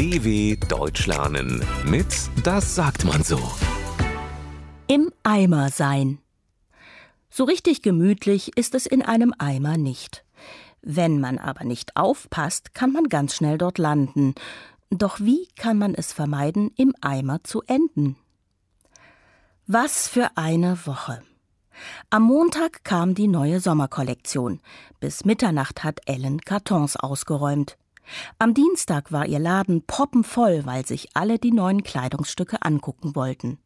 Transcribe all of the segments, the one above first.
DW Deutsch lernen mit Das sagt man so. Im Eimer sein. So richtig gemütlich ist es in einem Eimer nicht. Wenn man aber nicht aufpasst, kann man ganz schnell dort landen. Doch wie kann man es vermeiden, im Eimer zu enden? Was für eine Woche. Am Montag kam die neue Sommerkollektion. Bis Mitternacht hat Ellen Kartons ausgeräumt. Am Dienstag war ihr Laden poppenvoll, weil sich alle die neuen Kleidungsstücke angucken wollten.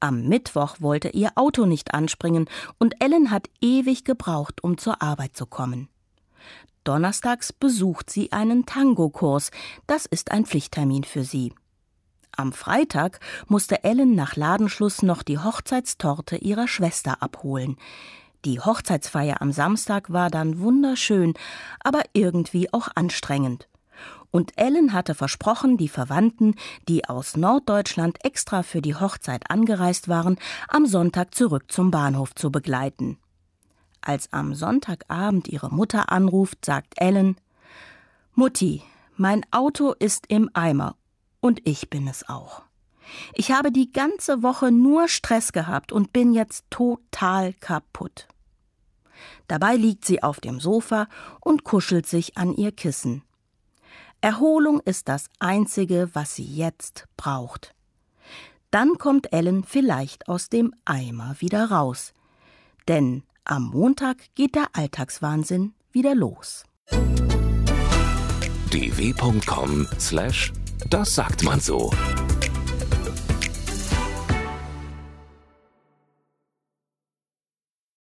Am Mittwoch wollte ihr Auto nicht anspringen und Ellen hat ewig gebraucht, um zur Arbeit zu kommen. Donnerstags besucht sie einen Tango-Kurs. Das ist ein Pflichttermin für sie. Am Freitag musste Ellen nach Ladenschluss noch die Hochzeitstorte ihrer Schwester abholen. Die Hochzeitsfeier am Samstag war dann wunderschön, aber irgendwie auch anstrengend. Und Ellen hatte versprochen, die Verwandten, die aus Norddeutschland extra für die Hochzeit angereist waren, am Sonntag zurück zum Bahnhof zu begleiten. Als am Sonntagabend ihre Mutter anruft, sagt Ellen Mutti, mein Auto ist im Eimer und ich bin es auch. Ich habe die ganze Woche nur Stress gehabt und bin jetzt total kaputt. Dabei liegt sie auf dem Sofa und kuschelt sich an ihr Kissen. Erholung ist das Einzige, was sie jetzt braucht. Dann kommt Ellen vielleicht aus dem Eimer wieder raus. Denn am Montag geht der Alltagswahnsinn wieder los. dw.com/das sagt man so.